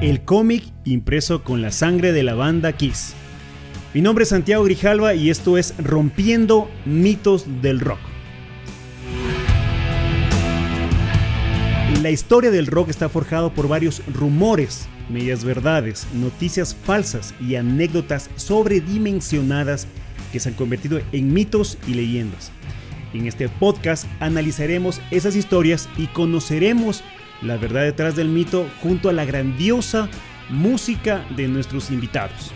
El cómic impreso con la sangre de la banda Kiss. Mi nombre es Santiago Grijalva y esto es Rompiendo mitos del rock. La historia del rock está forjado por varios rumores, medias verdades, noticias falsas y anécdotas sobredimensionadas que se han convertido en mitos y leyendas. En este podcast analizaremos esas historias y conoceremos la verdad detrás del mito junto a la grandiosa música de nuestros invitados.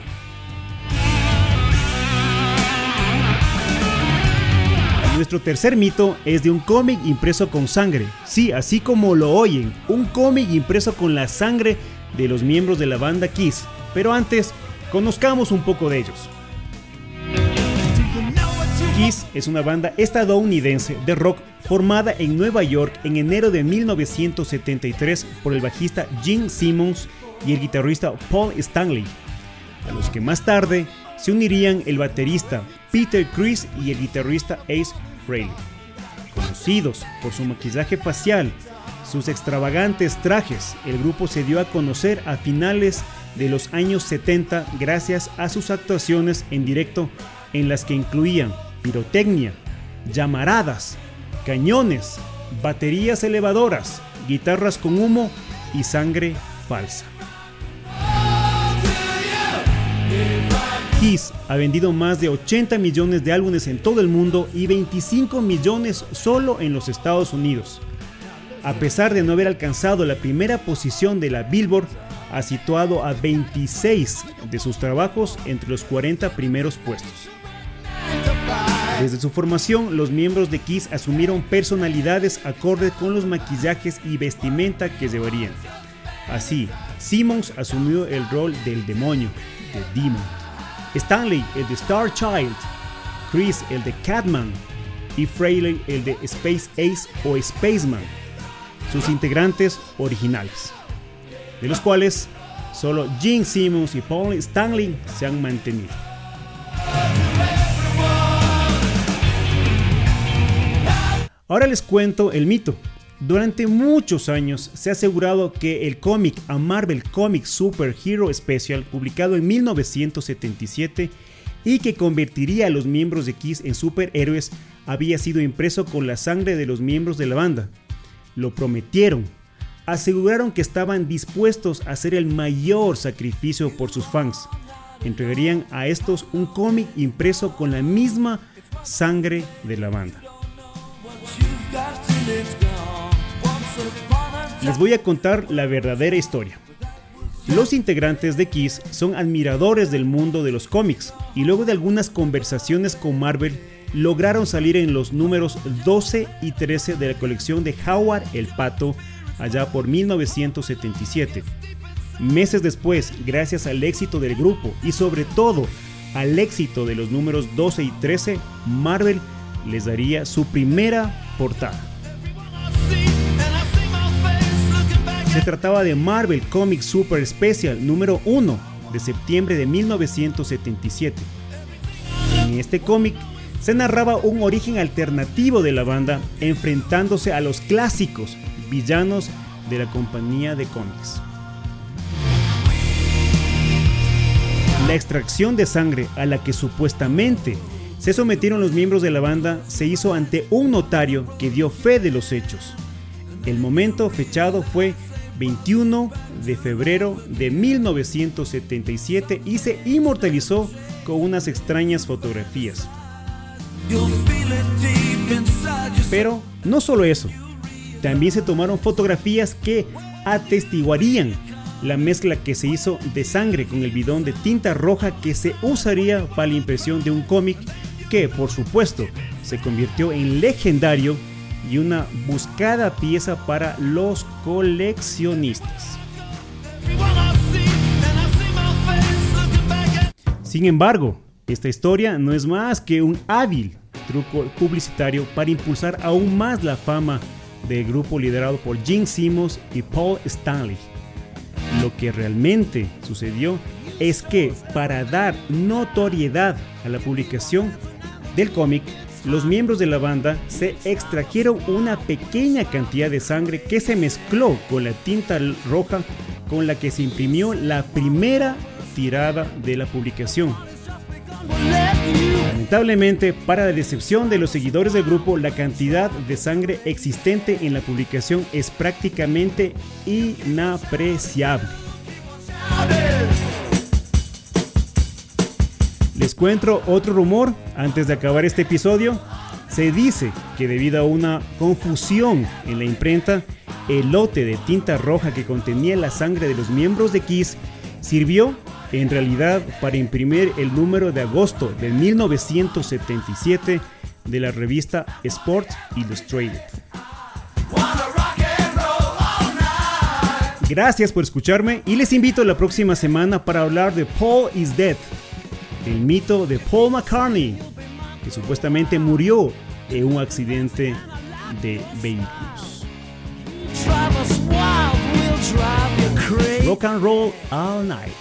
Nuestro tercer mito es de un cómic impreso con sangre. Sí, así como lo oyen, un cómic impreso con la sangre de los miembros de la banda Kiss. Pero antes, conozcamos un poco de ellos. Kiss es una banda estadounidense de rock formada en Nueva York en enero de 1973 por el bajista Gene Simmons y el guitarrista Paul Stanley, a los que más tarde se unirían el baterista Peter Chris y el guitarrista Ace Frehley. Conocidos por su maquillaje facial, sus extravagantes trajes, el grupo se dio a conocer a finales de los años 70 gracias a sus actuaciones en directo en las que incluían pirotecnia, llamaradas, cañones, baterías elevadoras, guitarras con humo y sangre falsa. Kiss ha vendido más de 80 millones de álbumes en todo el mundo y 25 millones solo en los Estados Unidos. A pesar de no haber alcanzado la primera posición de la Billboard, ha situado a 26 de sus trabajos entre los 40 primeros puestos. Desde su formación, los miembros de Kiss asumieron personalidades acorde con los maquillajes y vestimenta que llevarían. Así, Simmons asumió el rol del demonio, de Demon. Stanley el de Star Child, Chris el de Catman y Frehley el de Space Ace o Spaceman, sus integrantes originales, de los cuales solo Gene Simmons y Paul Stanley se han mantenido. Ahora les cuento el mito. Durante muchos años se ha asegurado que el cómic A Marvel Comic Super Hero Special, publicado en 1977 y que convertiría a los miembros de Kiss en superhéroes, había sido impreso con la sangre de los miembros de la banda. Lo prometieron. Aseguraron que estaban dispuestos a hacer el mayor sacrificio por sus fans. Entregarían a estos un cómic impreso con la misma sangre de la banda. Les voy a contar la verdadera historia. Los integrantes de Kiss son admiradores del mundo de los cómics y luego de algunas conversaciones con Marvel lograron salir en los números 12 y 13 de la colección de Howard el Pato allá por 1977. Meses después, gracias al éxito del grupo y sobre todo al éxito de los números 12 y 13, Marvel les daría su primera portada. Se trataba de Marvel Comics Super Special número 1 de septiembre de 1977. En este cómic se narraba un origen alternativo de la banda enfrentándose a los clásicos villanos de la compañía de cómics. La extracción de sangre a la que supuestamente se sometieron los miembros de la banda se hizo ante un notario que dio fe de los hechos. El momento fechado fue 21 de febrero de 1977 y se inmortalizó con unas extrañas fotografías. Pero no solo eso, también se tomaron fotografías que atestiguarían la mezcla que se hizo de sangre con el bidón de tinta roja que se usaría para la impresión de un cómic que, por supuesto, se convirtió en legendario y una buscada pieza para los coleccionistas. Sin embargo, esta historia no es más que un hábil truco publicitario para impulsar aún más la fama del grupo liderado por Gene Simmons y Paul Stanley. Lo que realmente sucedió es que para dar notoriedad a la publicación del cómic, los miembros de la banda se extrajeron una pequeña cantidad de sangre que se mezcló con la tinta roja con la que se imprimió la primera tirada de la publicación. Lamentablemente, para la decepción de los seguidores del grupo, la cantidad de sangre existente en la publicación es prácticamente inapreciable. Les cuento otro rumor antes de acabar este episodio. Se dice que debido a una confusión en la imprenta, el lote de tinta roja que contenía la sangre de los miembros de Kiss sirvió en realidad para imprimir el número de agosto de 1977 de la revista Sports Illustrated. Gracias por escucharme y les invito la próxima semana para hablar de Paul is Dead, el mito de Paul McCartney, que supuestamente murió en un accidente de vehículos. Rock and roll all night.